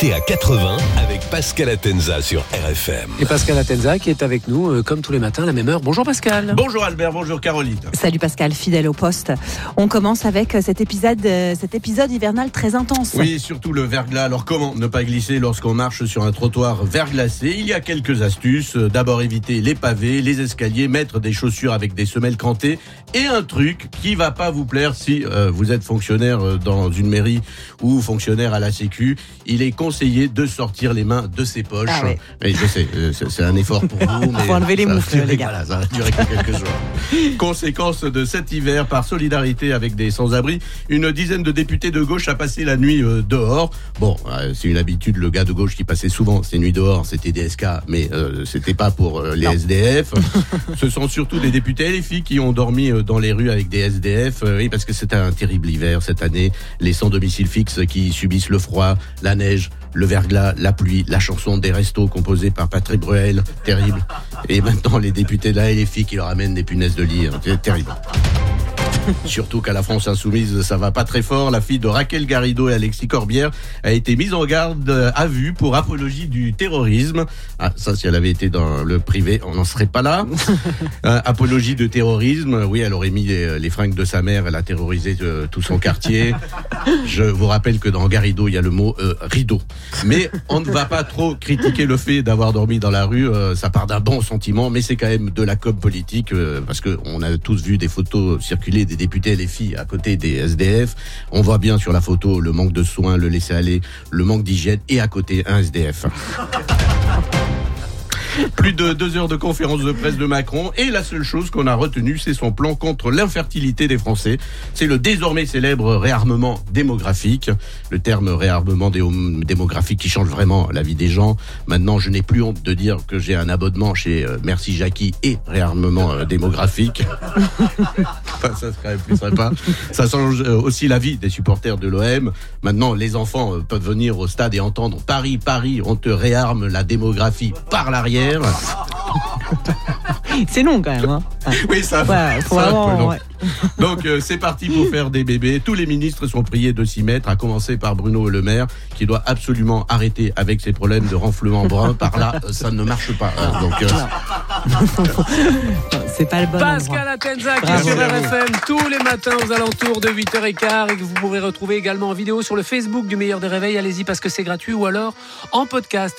À 80 avec Pascal Atenza sur RFM. Et Pascal Atenza qui est avec nous euh, comme tous les matins à la même heure. Bonjour Pascal. Bonjour Albert, bonjour Caroline. Salut Pascal, fidèle au poste. On commence avec euh, cet épisode, euh, cet épisode hivernal très intense. Oui, surtout le verglas. Alors comment ne pas glisser lorsqu'on marche sur un trottoir verglacé? Il y a quelques astuces. D'abord éviter les pavés, les escaliers, mettre des chaussures avec des semelles crantées et un truc qui va pas vous plaire si euh, vous êtes fonctionnaire dans une mairie ou fonctionnaire à la Sécu. Il est conseillé de sortir les mains de ses poches. Ah ouais. Et je sais, euh, c'est un effort pour vous. mais Faut enlever les moufles, les gars. Voilà, ça va durer que quelques jours. Conséquence de cet hiver, par solidarité avec des sans-abri, une dizaine de députés de gauche a passé la nuit euh, dehors. Bon, euh, c'est une habitude, le gars de gauche qui passait souvent ces nuits dehors, c'était des SK, mais euh, c'était pas pour euh, les SDF. Ce sont surtout des députés et les filles qui ont dormi dans les rues avec des SDF. euh, oui, parce que c'était un terrible hiver cette année. Les sans domicile fixe qui subissent le froid, la neige, le verglas, la pluie, la chanson des restos composée par Patrick Bruel, terrible. Et maintenant les députés de la LFI qui leur amènent des punaises de lit, hein, terrible. Surtout qu'à la France insoumise, ça va pas très fort. La fille de Raquel Garrido et Alexis Corbière a été mise en garde à vue pour apologie du terrorisme. Ah, ça, si elle avait été dans le privé, on n'en serait pas là. Euh, apologie de terrorisme. Oui, elle aurait mis les, les fringues de sa mère. Elle a terrorisé euh, tout son quartier. Je vous rappelle que dans Garrido, il y a le mot euh, rideau. Mais on ne va pas trop critiquer le fait d'avoir dormi dans la rue. ça part d'un bon sentiment, mais c'est quand même de la com politique parce que on a tous vu des photos circuler des députés LFI à côté des SDF. On voit bien sur la photo le manque de soins, le laisser aller, le manque d'hygiène et à côté un SDF. Plus de deux heures de conférence de presse de Macron et la seule chose qu'on a retenue, c'est son plan contre l'infertilité des Français. C'est le désormais célèbre réarmement démographique. Le terme réarmement dé- démographique qui change vraiment la vie des gens. Maintenant, je n'ai plus honte de dire que j'ai un abonnement chez euh, Merci Jackie et réarmement euh, démographique. Ça serait plus sympa. Ça change euh, aussi la vie des supporters de l'OM. Maintenant, les enfants peuvent venir au stade et entendre Paris, Paris, on te réarme la démographie par l'arrière. C'est long quand même. Hein. Oui, ça Ouais, faut ça, un peu vraiment, long. ouais. Donc euh, c'est parti pour faire des bébés. Tous les ministres sont priés de s'y mettre, à commencer par Bruno Le Maire, qui doit absolument arrêter avec ses problèmes de renflement brun. Par là, euh, ça ne marche pas. hein. Donc euh, C'est pas le bon. Pascal Atenza qui est sur RFM tous les matins aux alentours de 8h15 et que vous pourrez retrouver également en vidéo sur le Facebook du meilleur des réveils. Allez-y parce que c'est gratuit ou alors en podcast.